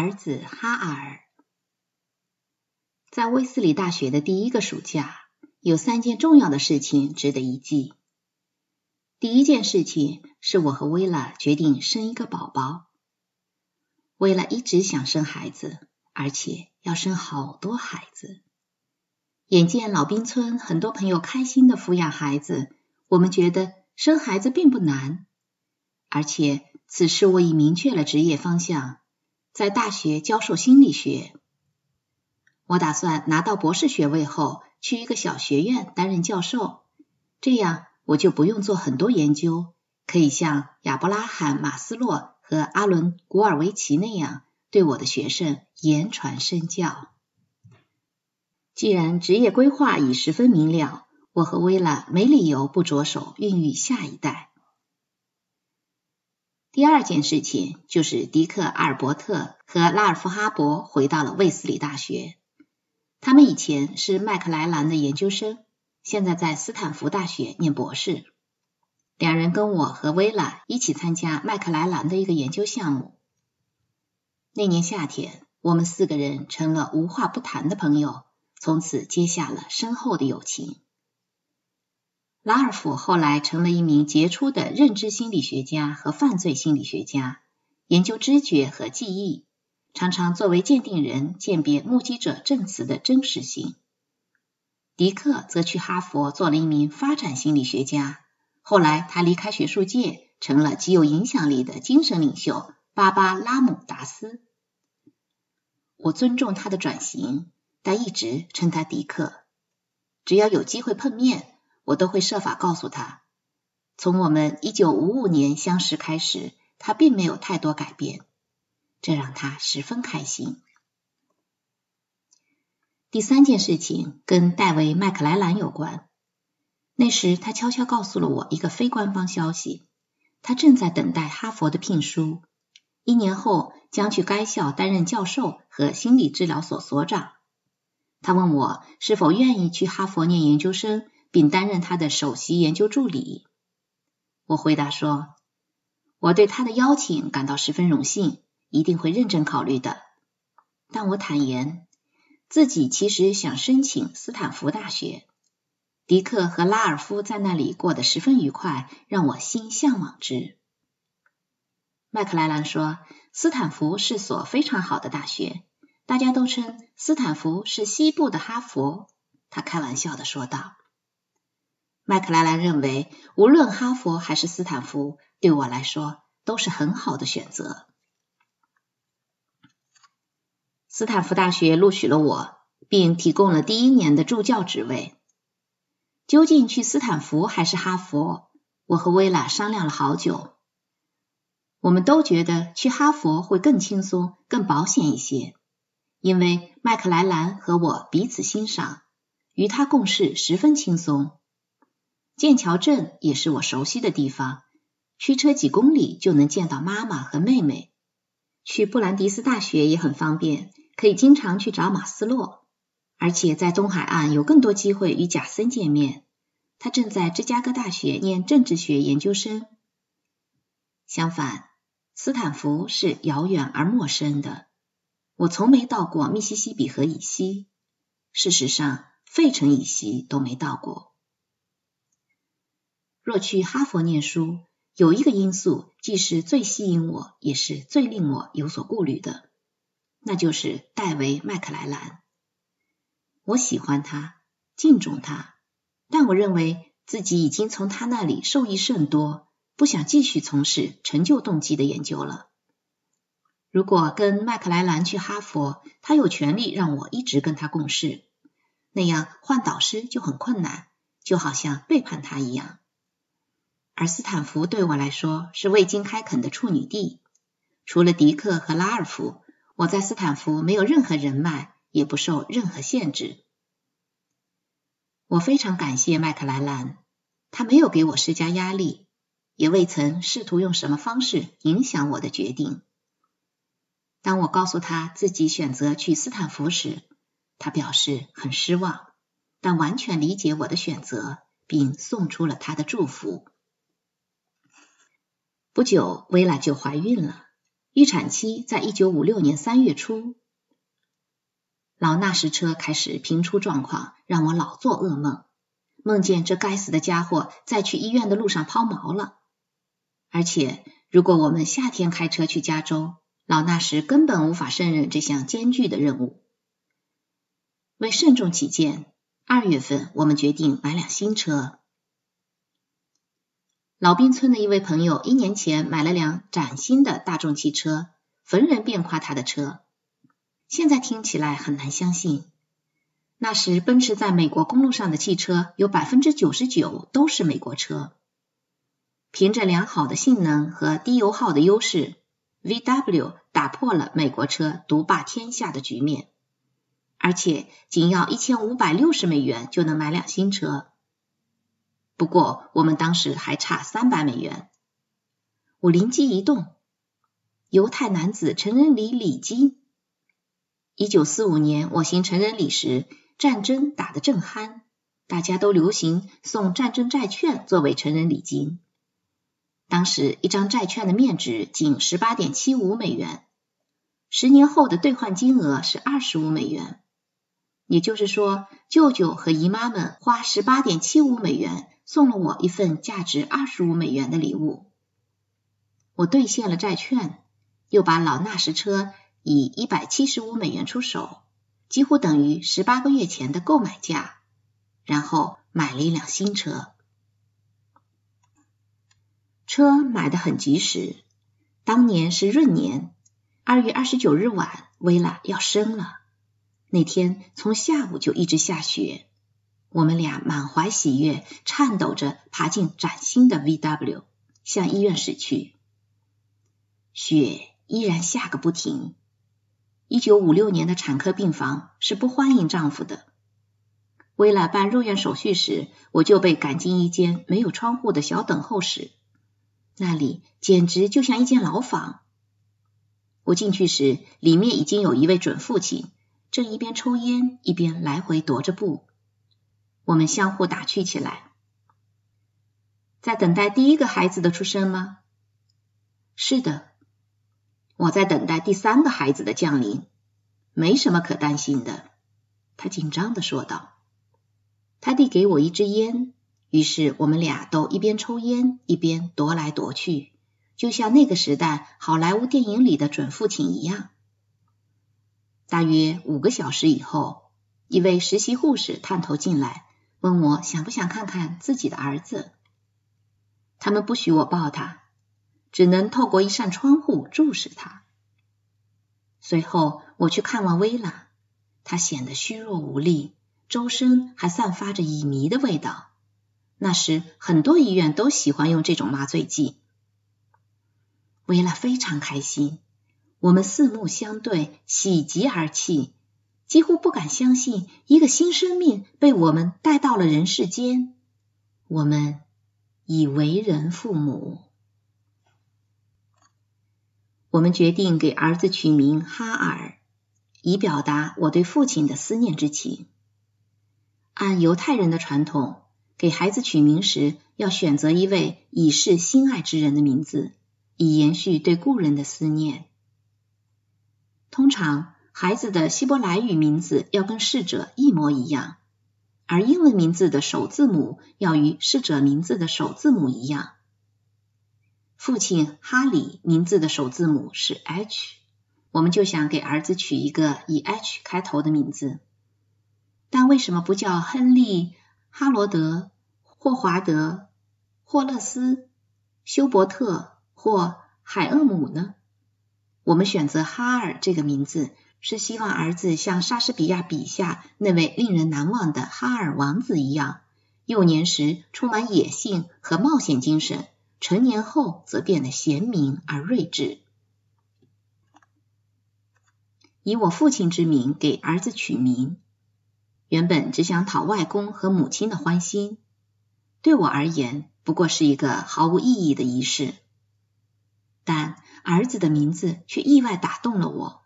儿子哈尔。在威斯里大学的第一个暑假，有三件重要的事情值得一记。第一件事情是我和薇拉决定生一个宝宝。薇拉一直想生孩子，而且要生好多孩子。眼见老兵村很多朋友开心的抚养孩子，我们觉得生孩子并不难。而且此时我已明确了职业方向，在大学教授心理学。我打算拿到博士学位后去一个小学院担任教授，这样我就不用做很多研究，可以像亚伯拉罕·马斯洛和阿伦·古尔维奇那样对我的学生言传身教。既然职业规划已十分明了，我和薇拉没理由不着手孕育下一代。第二件事情就是迪克·阿尔伯特和拉尔夫·哈勃回到了卫斯理大学。他们以前是麦克莱兰的研究生，现在在斯坦福大学念博士。两人跟我和薇拉一起参加麦克莱兰的一个研究项目。那年夏天，我们四个人成了无话不谈的朋友，从此结下了深厚的友情。拉尔夫后来成了一名杰出的认知心理学家和犯罪心理学家，研究知觉和记忆。常常作为鉴定人鉴别目击者证词的真实性。迪克则去哈佛做了一名发展心理学家，后来他离开学术界，成了极有影响力的精神领袖巴巴拉姆达斯。我尊重他的转型，但一直称他迪克。只要有机会碰面，我都会设法告诉他，从我们一九五五年相识开始，他并没有太多改变。这让他十分开心。第三件事情跟戴维·麦克莱兰有关。那时他悄悄告诉了我一个非官方消息：他正在等待哈佛的聘书，一年后将去该校担任教授和心理治疗所所长。他问我是否愿意去哈佛念研究生，并担任他的首席研究助理。我回答说：“我对他的邀请感到十分荣幸。”一定会认真考虑的。但我坦言，自己其实想申请斯坦福大学。迪克和拉尔夫在那里过得十分愉快，让我心向往之。麦克莱兰说，斯坦福是所非常好的大学，大家都称斯坦福是西部的哈佛。他开玩笑的说道。麦克莱兰认为，无论哈佛还是斯坦福，对我来说都是很好的选择。斯坦福大学录取了我，并提供了第一年的助教职位。究竟去斯坦福还是哈佛？我和薇拉商量了好久。我们都觉得去哈佛会更轻松、更保险一些，因为麦克莱兰和我彼此欣赏，与他共事十分轻松。剑桥镇也是我熟悉的地方，驱车几公里就能见到妈妈和妹妹。去布兰迪斯大学也很方便。可以经常去找马斯洛，而且在东海岸有更多机会与贾森见面。他正在芝加哥大学念政治学研究生。相反，斯坦福是遥远而陌生的。我从没到过密西西比河以西，事实上，费城以西都没到过。若去哈佛念书，有一个因素既是最吸引我，也是最令我有所顾虑的。那就是戴维·麦克莱兰。我喜欢他，敬重他，但我认为自己已经从他那里受益甚多，不想继续从事成就动机的研究了。如果跟麦克莱兰去哈佛，他有权利让我一直跟他共事，那样换导师就很困难，就好像背叛他一样。而斯坦福对我来说是未经开垦的处女地，除了迪克和拉尔夫。我在斯坦福没有任何人脉，也不受任何限制。我非常感谢麦克莱兰，他没有给我施加压力，也未曾试图用什么方式影响我的决定。当我告诉他自己选择去斯坦福时，他表示很失望，但完全理解我的选择，并送出了他的祝福。不久，薇拉就怀孕了。预产期在一九五六年三月初。老纳什车开始频出状况，让我老做噩梦，梦见这该死的家伙在去医院的路上抛锚了。而且，如果我们夏天开车去加州，老纳什根本无法胜任这项艰巨的任务。为慎重起见，二月份我们决定买辆新车。老兵村的一位朋友一年前买了辆崭新的大众汽车，逢人便夸他的车。现在听起来很难相信，那时奔驰在美国公路上的汽车有百分之九十九都是美国车。凭着良好的性能和低油耗的优势，VW 打破了美国车独霸天下的局面，而且仅要一千五百六十美元就能买辆新车。不过我们当时还差三百美元，我灵机一动，犹太男子成人礼礼金。一九四五年，我行成人礼时，战争打得正酣，大家都流行送战争债券作为成人礼金。当时一张债券的面值仅十八点七五美元，十年后的兑换金额是二十五美元。也就是说，舅舅和姨妈们花十八点七五美元送了我一份价值二十五美元的礼物。我兑现了债券，又把老纳什车。以一百七十五美元出手，几乎等于十八个月前的购买价，然后买了一辆新车。车买的很及时，当年是闰年，二月二十九日晚，薇拉要生了。那天从下午就一直下雪，我们俩满怀喜悦，颤抖着爬进崭新的 VW，向医院驶去。雪依然下个不停。一九五六年的产科病房是不欢迎丈夫的。为了办入院手续时，我就被赶进一间没有窗户的小等候室，那里简直就像一间牢房。我进去时，里面已经有一位准父亲，正一边抽烟一边来回踱着步。我们相互打趣起来：“在等待第一个孩子的出生吗？”“是的。”我在等待第三个孩子的降临，没什么可担心的。”他紧张的说道。他递给我一支烟，于是我们俩都一边抽烟一边踱来踱去，就像那个时代好莱坞电影里的准父亲一样。大约五个小时以后，一位实习护士探头进来，问我想不想看看自己的儿子。他们不许我抱他。只能透过一扇窗户注视他。随后我去看望薇拉，她显得虚弱无力，周身还散发着乙醚的味道。那时很多医院都喜欢用这种麻醉剂。薇拉非常开心，我们四目相对，喜极而泣，几乎不敢相信一个新生命被我们带到了人世间。我们已为人父母。我们决定给儿子取名哈尔，以表达我对父亲的思念之情。按犹太人的传统，给孩子取名时要选择一位已逝心爱之人的名字，以延续对故人的思念。通常，孩子的希伯来语名字要跟逝者一模一样，而英文名字的首字母要与逝者名字的首字母一样。父亲哈里名字的首字母是 H，我们就想给儿子取一个以 H 开头的名字。但为什么不叫亨利、哈罗德、霍华德、霍勒斯、休伯特或海厄姆呢？我们选择哈尔这个名字，是希望儿子像莎士比亚笔下那位令人难忘的哈尔王子一样，幼年时充满野性和冒险精神。成年后则变得贤明而睿智。以我父亲之名给儿子取名，原本只想讨外公和母亲的欢心，对我而言不过是一个毫无意义的仪式。但儿子的名字却意外打动了我。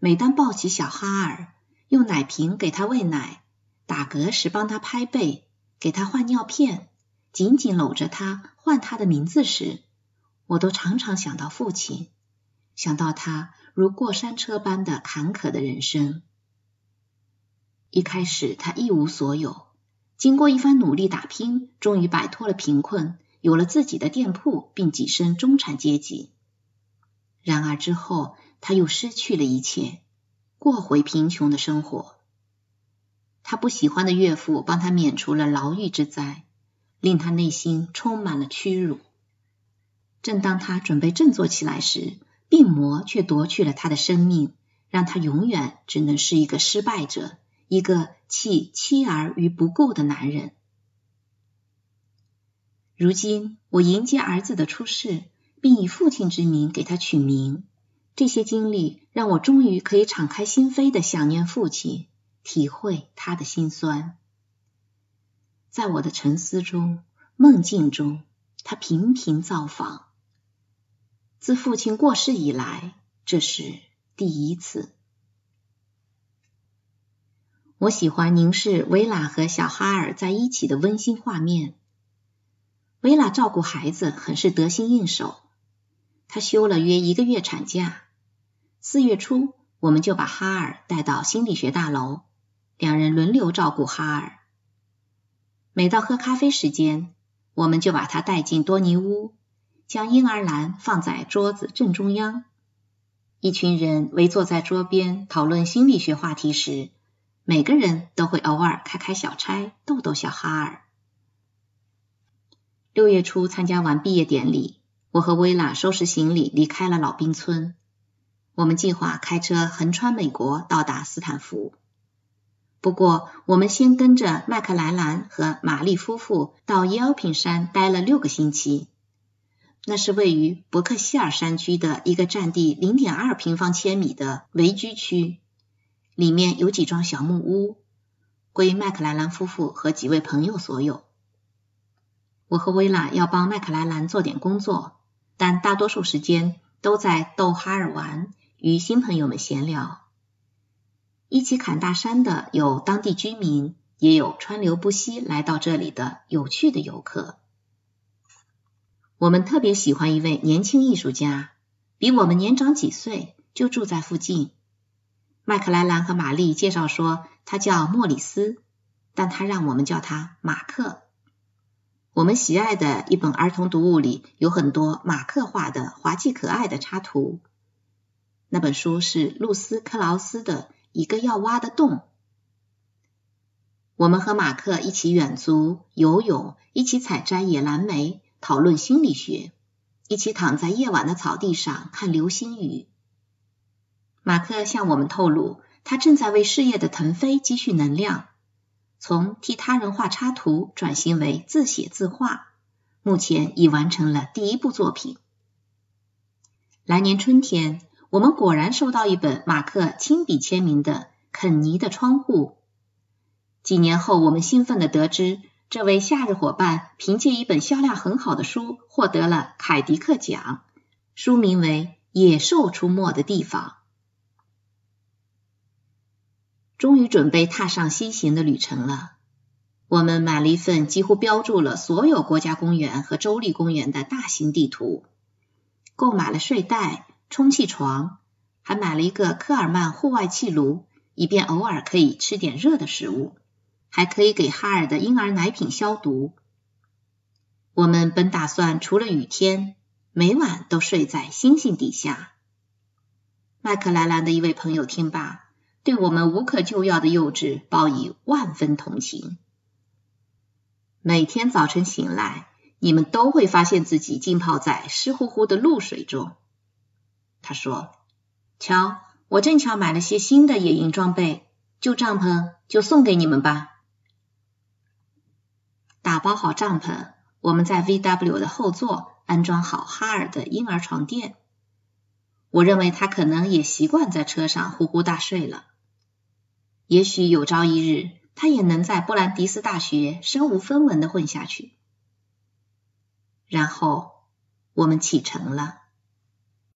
每当抱起小哈尔，用奶瓶给他喂奶，打嗝时帮他拍背，给他换尿片。紧紧搂着他，唤他的名字时，我都常常想到父亲，想到他如过山车般的坎坷的人生。一开始他一无所有，经过一番努力打拼，终于摆脱了贫困，有了自己的店铺，并跻身中产阶级。然而之后他又失去了一切，过回贫穷的生活。他不喜欢的岳父帮他免除了牢狱之灾，令他内心充满了屈辱。正当他准备振作起来时，病魔却夺去了他的生命，让他永远只能是一个失败者，一个弃妻儿于不顾的男人。如今，我迎接儿子的出世，并以父亲之名给他取名。这些经历让我终于可以敞开心扉的想念父亲，体会他的心酸。在我的沉思中、梦境中，他频频造访。自父亲过世以来，这是第一次。我喜欢凝视维拉和小哈尔在一起的温馨画面。维拉照顾孩子很是得心应手，她休了约一个月产假。四月初，我们就把哈尔带到心理学大楼，两人轮流照顾哈尔。每到喝咖啡时间，我们就把他带进多尼屋。将婴儿篮放在桌子正中央，一群人围坐在桌边讨论心理学话题时，每个人都会偶尔开开小差，逗逗小哈尔。六月初参加完毕业典礼，我和薇拉收拾行李离开了老兵村。我们计划开车横穿美国到达斯坦福，不过我们先跟着麦克莱兰和玛丽夫妇到耶尔平山待了六个星期。那是位于伯克希尔山区的一个占地零点二平方千米的围居区，里面有几幢小木屋，归麦克莱兰夫妇和几位朋友所有。我和薇拉要帮麦克莱兰做点工作，但大多数时间都在逗哈尔玩，与新朋友们闲聊。一起砍大山的有当地居民，也有川流不息来到这里的有趣的游客。我们特别喜欢一位年轻艺术家，比我们年长几岁，就住在附近。麦克莱兰和玛丽介绍说，他叫莫里斯，但他让我们叫他马克。我们喜爱的一本儿童读物里有很多马克画的滑稽可爱的插图。那本书是露丝·克劳斯的《一个要挖的洞》。我们和马克一起远足、游泳，一起采摘野蓝莓。讨论心理学，一起躺在夜晚的草地上看流星雨。马克向我们透露，他正在为事业的腾飞积蓄能量，从替他人画插图转型为自写自画，目前已完成了第一部作品。来年春天，我们果然收到一本马克亲笔签名的《肯尼的窗户》。几年后，我们兴奋地得知。这位夏日伙伴凭借一本销量很好的书获得了凯迪克奖，书名为《野兽出没的地方》。终于准备踏上西行的旅程了。我们买了一份几乎标注了所有国家公园和州立公园的大型地图，购买了睡袋、充气床，还买了一个科尔曼户外气炉，以便偶尔可以吃点热的食物。还可以给哈尔的婴儿奶品消毒。我们本打算除了雨天，每晚都睡在星星底下。麦克莱兰的一位朋友听罢，对我们无可救药的幼稚报以万分同情。每天早晨醒来，你们都会发现自己浸泡在湿乎乎的露水中。他说：“瞧，我正巧买了些新的野营装备，旧帐篷就送给你们吧。”打包好帐篷，我们在 VW 的后座安装好哈尔的婴儿床垫。我认为他可能也习惯在车上呼呼大睡了。也许有朝一日，他也能在布兰迪斯大学身无分文的混下去。然后，我们启程了。